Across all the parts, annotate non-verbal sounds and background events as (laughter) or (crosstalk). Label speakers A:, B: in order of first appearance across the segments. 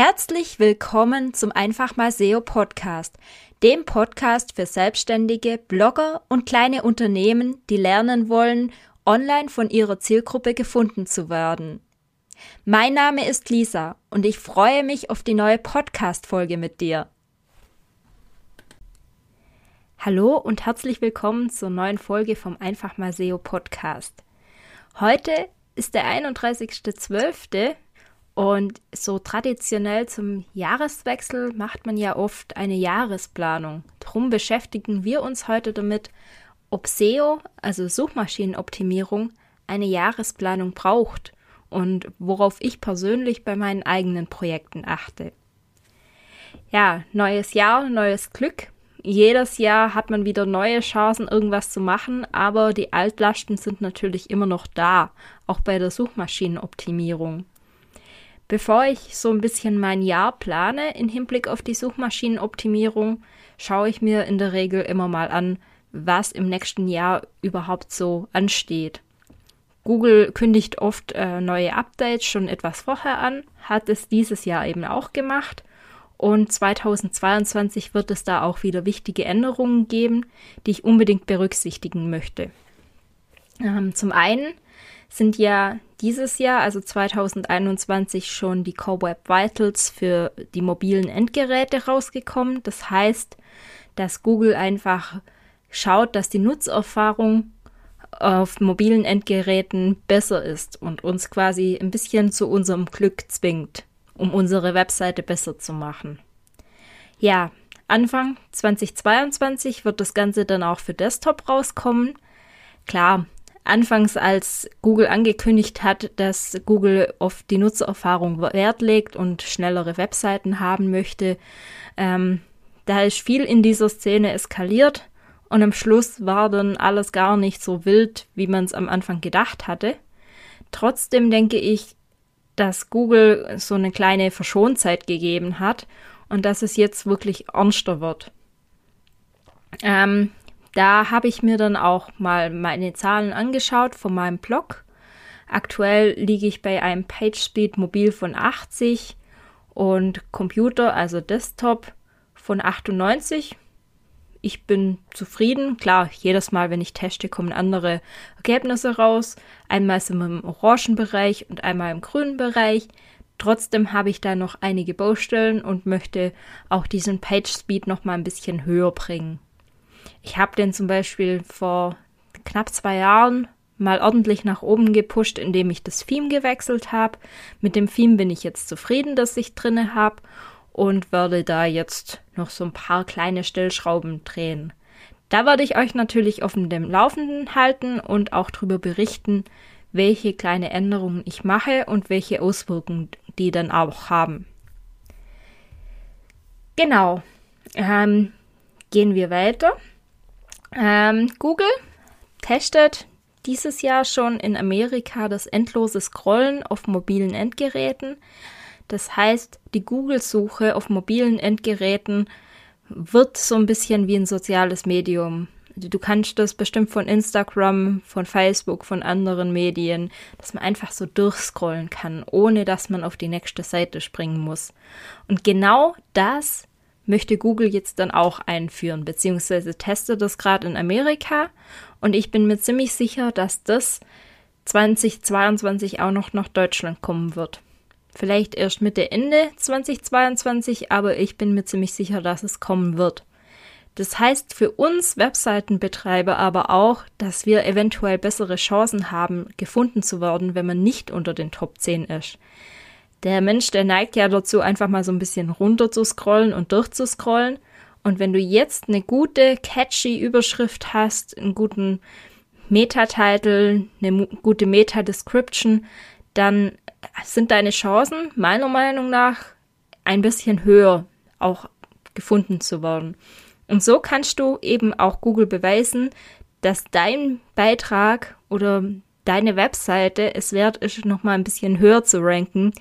A: Herzlich willkommen zum Einfach mal SEO Podcast, dem Podcast für Selbstständige, Blogger und kleine Unternehmen, die lernen wollen, online von ihrer Zielgruppe gefunden zu werden. Mein Name ist Lisa und ich freue mich auf die neue Podcast-Folge mit dir. Hallo und herzlich willkommen zur neuen Folge vom Einfach mal SEO Podcast. Heute ist der 31.12. Und so traditionell zum Jahreswechsel macht man ja oft eine Jahresplanung. Darum beschäftigen wir uns heute damit, ob SEO, also Suchmaschinenoptimierung, eine Jahresplanung braucht und worauf ich persönlich bei meinen eigenen Projekten achte. Ja, neues Jahr, neues Glück. Jedes Jahr hat man wieder neue Chancen, irgendwas zu machen, aber die Altlasten sind natürlich immer noch da, auch bei der Suchmaschinenoptimierung. Bevor ich so ein bisschen mein Jahr plane in Hinblick auf die Suchmaschinenoptimierung, schaue ich mir in der Regel immer mal an, was im nächsten Jahr überhaupt so ansteht. Google kündigt oft äh, neue Updates schon etwas vorher an, hat es dieses Jahr eben auch gemacht und 2022 wird es da auch wieder wichtige Änderungen geben, die ich unbedingt berücksichtigen möchte. Ähm, zum einen sind ja dieses Jahr, also 2021, schon die Core Web Vitals für die mobilen Endgeräte rausgekommen. Das heißt, dass Google einfach schaut, dass die Nutzerfahrung auf mobilen Endgeräten besser ist und uns quasi ein bisschen zu unserem Glück zwingt, um unsere Webseite besser zu machen. Ja, Anfang 2022 wird das Ganze dann auch für Desktop rauskommen. Klar, anfangs, als Google angekündigt hat, dass Google auf die Nutzererfahrung Wert legt und schnellere Webseiten haben möchte, ähm, da ist viel in dieser Szene eskaliert und am Schluss war dann alles gar nicht so wild, wie man es am Anfang gedacht hatte. Trotzdem denke ich, dass Google so eine kleine Verschonzeit gegeben hat und dass es jetzt wirklich ernster wird. Ähm, da habe ich mir dann auch mal meine Zahlen angeschaut von meinem Blog. Aktuell liege ich bei einem PageSpeed mobil von 80 und Computer, also Desktop, von 98. Ich bin zufrieden. Klar, jedes Mal, wenn ich teste, kommen andere Ergebnisse raus. Einmal sind wir im orangen Bereich und einmal im grünen Bereich. Trotzdem habe ich da noch einige Baustellen und möchte auch diesen PageSpeed noch mal ein bisschen höher bringen. Ich habe den zum Beispiel vor knapp zwei Jahren mal ordentlich nach oben gepusht, indem ich das Theme gewechselt habe. Mit dem Theme bin ich jetzt zufrieden, dass ich drinne habe und werde da jetzt noch so ein paar kleine Stellschrauben drehen. Da werde ich euch natürlich auf dem Laufenden halten und auch darüber berichten, welche kleine Änderungen ich mache und welche Auswirkungen die dann auch haben. Genau. Ähm, gehen wir weiter. Ähm, Google testet dieses Jahr schon in Amerika das endlose Scrollen auf mobilen Endgeräten. Das heißt, die Google-Suche auf mobilen Endgeräten wird so ein bisschen wie ein soziales Medium. Du kannst das bestimmt von Instagram, von Facebook, von anderen Medien, dass man einfach so durchscrollen kann, ohne dass man auf die nächste Seite springen muss. Und genau das möchte Google jetzt dann auch einführen, beziehungsweise testet das gerade in Amerika. Und ich bin mir ziemlich sicher, dass das 2022 auch noch nach Deutschland kommen wird. Vielleicht erst Mitte, Ende 2022, aber ich bin mir ziemlich sicher, dass es kommen wird. Das heißt für uns Webseitenbetreiber aber auch, dass wir eventuell bessere Chancen haben, gefunden zu werden, wenn man nicht unter den Top 10 ist der Mensch, der neigt ja dazu, einfach mal so ein bisschen runter zu scrollen und durchzuscrollen. Und wenn du jetzt eine gute, catchy Überschrift hast, einen guten Meta-Title, eine gute Meta-Description, dann sind deine Chancen meiner Meinung nach ein bisschen höher, auch gefunden zu werden. Und so kannst du eben auch Google beweisen, dass dein Beitrag oder deine Webseite es wert ist, nochmal ein bisschen höher zu ranken,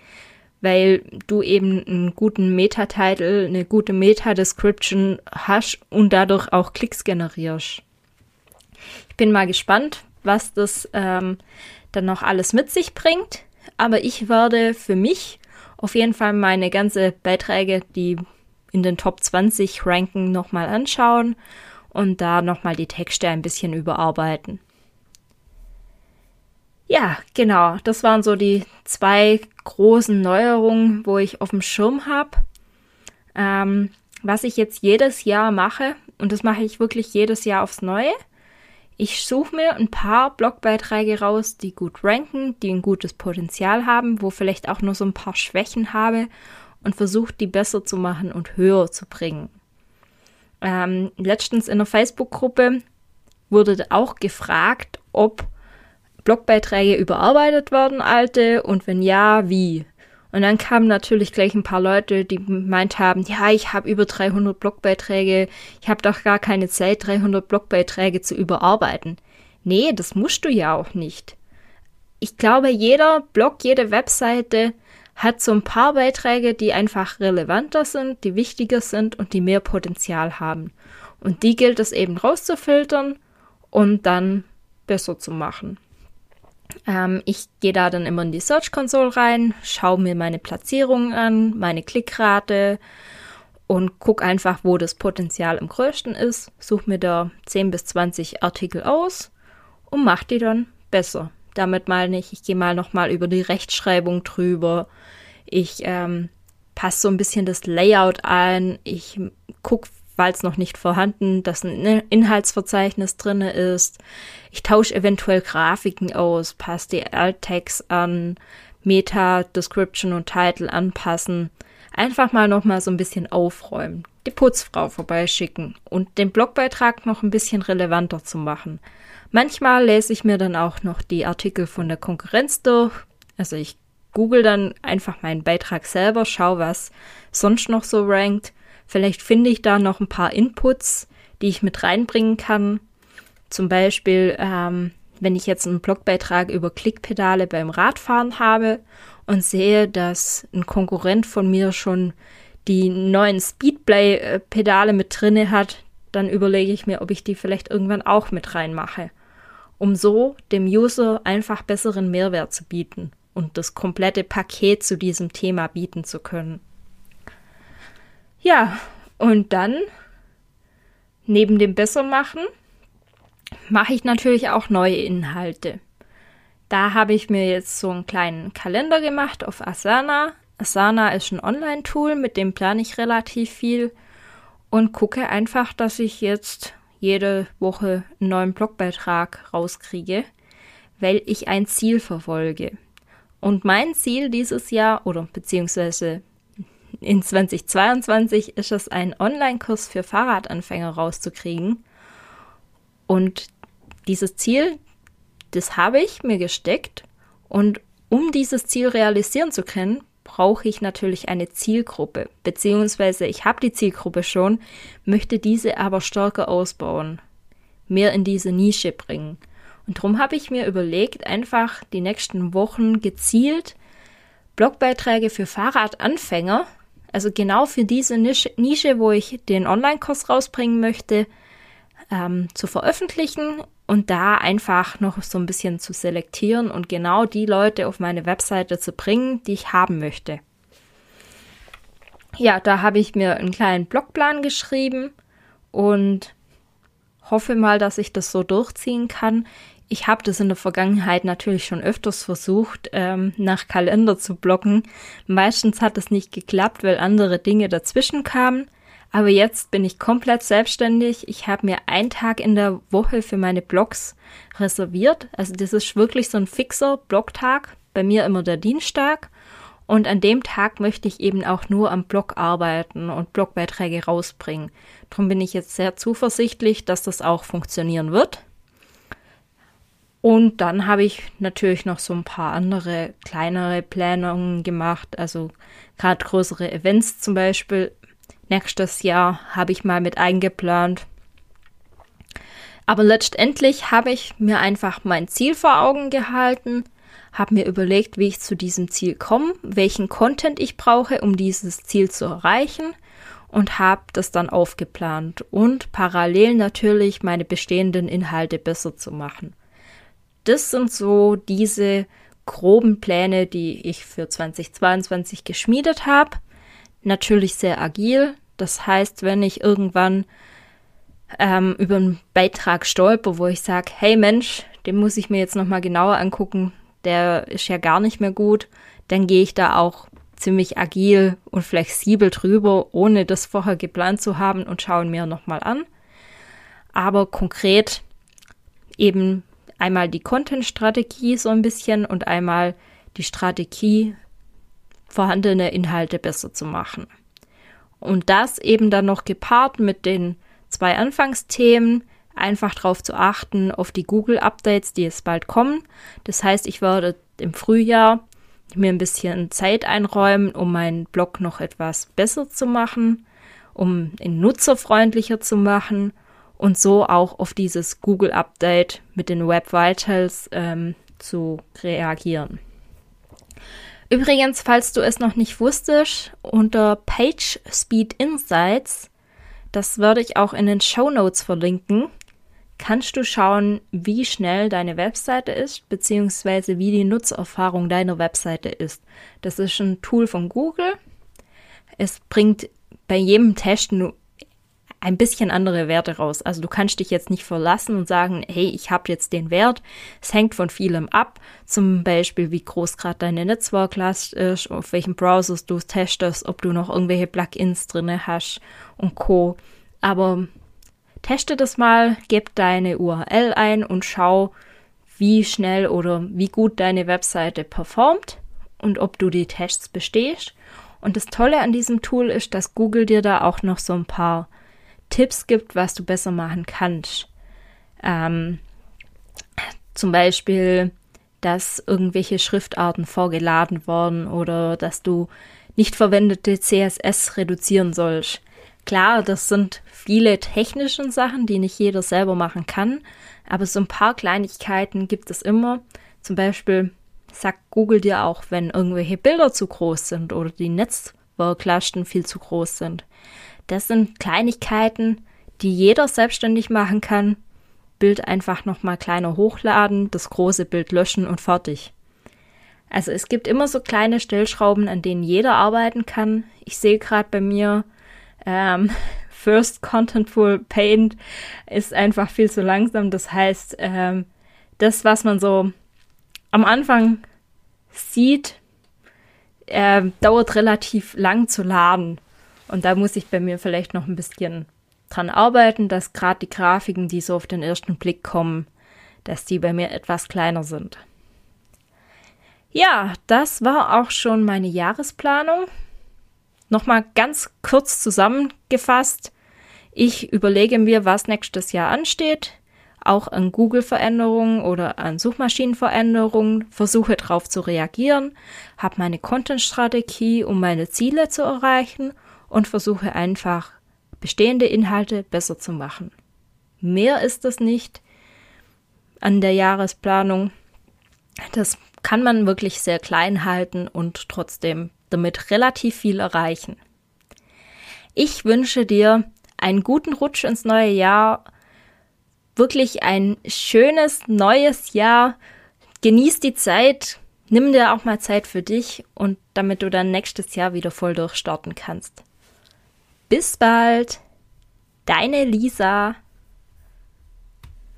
A: weil du eben einen guten Meta-Title, eine gute Meta-Description hast und dadurch auch Klicks generierst. Ich bin mal gespannt, was das ähm, dann noch alles mit sich bringt, aber ich werde für mich auf jeden Fall meine ganze Beiträge, die in den Top 20 ranken, nochmal anschauen und da nochmal die Texte ein bisschen überarbeiten. Ja, genau, das waren so die zwei großen Neuerungen, wo ich auf dem Schirm habe. Ähm, was ich jetzt jedes Jahr mache, und das mache ich wirklich jedes Jahr aufs Neue, ich suche mir ein paar Blogbeiträge raus, die gut ranken, die ein gutes Potenzial haben, wo vielleicht auch nur so ein paar Schwächen habe und versuche die besser zu machen und höher zu bringen. Ähm, letztens in der Facebook-Gruppe wurde auch gefragt, ob Blogbeiträge überarbeitet werden, alte, und wenn ja, wie. Und dann kamen natürlich gleich ein paar Leute, die meint haben, ja, ich habe über 300 Blogbeiträge, ich habe doch gar keine Zeit, 300 Blogbeiträge zu überarbeiten. Nee, das musst du ja auch nicht. Ich glaube, jeder Blog, jede Webseite hat so ein paar Beiträge, die einfach relevanter sind, die wichtiger sind und die mehr Potenzial haben. Und die gilt es eben rauszufiltern und dann besser zu machen. Ähm, ich gehe da dann immer in die Search Console rein, schaue mir meine Platzierungen an, meine Klickrate und gucke einfach, wo das Potenzial am größten ist, suche mir da 10 bis 20 Artikel aus und mache die dann besser. Damit meine ich, ich gehe mal nochmal über die Rechtschreibung drüber. Ich ähm, passe so ein bisschen das Layout ein. Ich gucke, falls noch nicht vorhanden, dass ein Inhaltsverzeichnis drin ist. Ich tausche eventuell Grafiken aus, passe die Alt-Tags an, Meta, Description und Title anpassen. Einfach mal noch mal so ein bisschen aufräumen, die Putzfrau vorbeischicken und den Blogbeitrag noch ein bisschen relevanter zu machen. Manchmal lese ich mir dann auch noch die Artikel von der Konkurrenz durch. Also ich google dann einfach meinen Beitrag selber, schau, was sonst noch so rankt Vielleicht finde ich da noch ein paar Inputs, die ich mit reinbringen kann. Zum Beispiel, ähm, wenn ich jetzt einen Blogbeitrag über Klickpedale beim Radfahren habe und sehe, dass ein Konkurrent von mir schon die neuen Speedplay-Pedale mit drinne hat, dann überlege ich mir, ob ich die vielleicht irgendwann auch mit reinmache, um so dem User einfach besseren Mehrwert zu bieten und das komplette Paket zu diesem Thema bieten zu können. Ja, und dann, neben dem Bessermachen, mache ich natürlich auch neue Inhalte. Da habe ich mir jetzt so einen kleinen Kalender gemacht auf Asana. Asana ist ein Online-Tool, mit dem plane ich relativ viel und gucke einfach, dass ich jetzt jede Woche einen neuen Blogbeitrag rauskriege, weil ich ein Ziel verfolge. Und mein Ziel dieses Jahr oder beziehungsweise in 2022 ist es ein Online-Kurs für Fahrradanfänger rauszukriegen. Und dieses Ziel, das habe ich mir gesteckt. Und um dieses Ziel realisieren zu können, brauche ich natürlich eine Zielgruppe. Beziehungsweise ich habe die Zielgruppe schon, möchte diese aber stärker ausbauen, mehr in diese Nische bringen. Und darum habe ich mir überlegt, einfach die nächsten Wochen gezielt Blogbeiträge für Fahrradanfänger also genau für diese Nische, wo ich den Online-Kurs rausbringen möchte, ähm, zu veröffentlichen und da einfach noch so ein bisschen zu selektieren und genau die Leute auf meine Webseite zu bringen, die ich haben möchte. Ja, da habe ich mir einen kleinen Blogplan geschrieben und hoffe mal, dass ich das so durchziehen kann. Ich habe das in der Vergangenheit natürlich schon öfters versucht, ähm, nach Kalender zu blocken. Meistens hat es nicht geklappt, weil andere Dinge dazwischen kamen. Aber jetzt bin ich komplett selbstständig. Ich habe mir einen Tag in der Woche für meine Blogs reserviert. Also das ist wirklich so ein fixer Blogtag. Bei mir immer der Dienstag. Und an dem Tag möchte ich eben auch nur am Blog arbeiten und Blogbeiträge rausbringen. Darum bin ich jetzt sehr zuversichtlich, dass das auch funktionieren wird. Und dann habe ich natürlich noch so ein paar andere kleinere Planungen gemacht, also gerade größere Events zum Beispiel. Nächstes Jahr habe ich mal mit eingeplant. Aber letztendlich habe ich mir einfach mein Ziel vor Augen gehalten, habe mir überlegt, wie ich zu diesem Ziel komme, welchen Content ich brauche, um dieses Ziel zu erreichen und habe das dann aufgeplant und parallel natürlich meine bestehenden Inhalte besser zu machen das sind so diese groben Pläne, die ich für 2022 geschmiedet habe. Natürlich sehr agil. Das heißt, wenn ich irgendwann ähm, über einen Beitrag stolper, wo ich sage, hey Mensch, den muss ich mir jetzt nochmal genauer angucken, der ist ja gar nicht mehr gut, dann gehe ich da auch ziemlich agil und flexibel drüber, ohne das vorher geplant zu haben und schaue mir nochmal an. Aber konkret eben einmal die Content-Strategie so ein bisschen und einmal die Strategie, vorhandene Inhalte besser zu machen. Und das eben dann noch gepaart mit den zwei Anfangsthemen, einfach darauf zu achten, auf die Google-Updates, die jetzt bald kommen. Das heißt, ich werde im Frühjahr mir ein bisschen Zeit einräumen, um meinen Blog noch etwas besser zu machen, um ihn nutzerfreundlicher zu machen und so auch auf dieses Google-Update mit den Web Vitals ähm, zu reagieren. Übrigens, falls du es noch nicht wusstest, unter Page Speed Insights, das werde ich auch in den Show Notes verlinken, kannst du schauen, wie schnell deine Webseite ist, beziehungsweise wie die Nutzerfahrung deiner Webseite ist. Das ist ein Tool von Google. Es bringt bei jedem Test nur ein bisschen andere Werte raus. Also du kannst dich jetzt nicht verlassen und sagen, hey, ich habe jetzt den Wert. Es hängt von vielem ab. Zum Beispiel, wie groß gerade deine Netzwerklast ist, auf welchen Browsers du testest, ob du noch irgendwelche Plugins drinne hast und Co. Aber teste das mal, gib deine URL ein und schau, wie schnell oder wie gut deine Webseite performt und ob du die Tests bestehst. Und das Tolle an diesem Tool ist, dass Google dir da auch noch so ein paar Tipps gibt, was du besser machen kannst. Ähm, zum Beispiel, dass irgendwelche Schriftarten vorgeladen wurden oder dass du nicht verwendete CSS reduzieren sollst. Klar, das sind viele technische Sachen, die nicht jeder selber machen kann, aber so ein paar Kleinigkeiten gibt es immer. Zum Beispiel sagt Google dir auch, wenn irgendwelche Bilder zu groß sind oder die Netzwerklasten viel zu groß sind. Das sind Kleinigkeiten, die jeder selbstständig machen kann. Bild einfach nochmal kleiner hochladen, das große Bild löschen und fertig. Also es gibt immer so kleine Stellschrauben, an denen jeder arbeiten kann. Ich sehe gerade bei mir, ähm, (laughs) First Contentful Paint ist einfach viel zu langsam. Das heißt, ähm, das, was man so am Anfang sieht, äh, dauert relativ lang zu laden. Und da muss ich bei mir vielleicht noch ein bisschen dran arbeiten, dass gerade die Grafiken, die so auf den ersten Blick kommen, dass die bei mir etwas kleiner sind. Ja, das war auch schon meine Jahresplanung. Nochmal ganz kurz zusammengefasst. Ich überlege mir, was nächstes Jahr ansteht, auch an Google-Veränderungen oder an Suchmaschinenveränderungen, versuche darauf zu reagieren, habe meine Content-Strategie, um meine Ziele zu erreichen und versuche einfach bestehende Inhalte besser zu machen. Mehr ist es nicht an der Jahresplanung. Das kann man wirklich sehr klein halten und trotzdem damit relativ viel erreichen. Ich wünsche dir einen guten Rutsch ins neue Jahr, wirklich ein schönes neues Jahr. Genieß die Zeit, nimm dir auch mal Zeit für dich und damit du dann nächstes Jahr wieder voll durchstarten kannst. Bis bald, deine Lisa.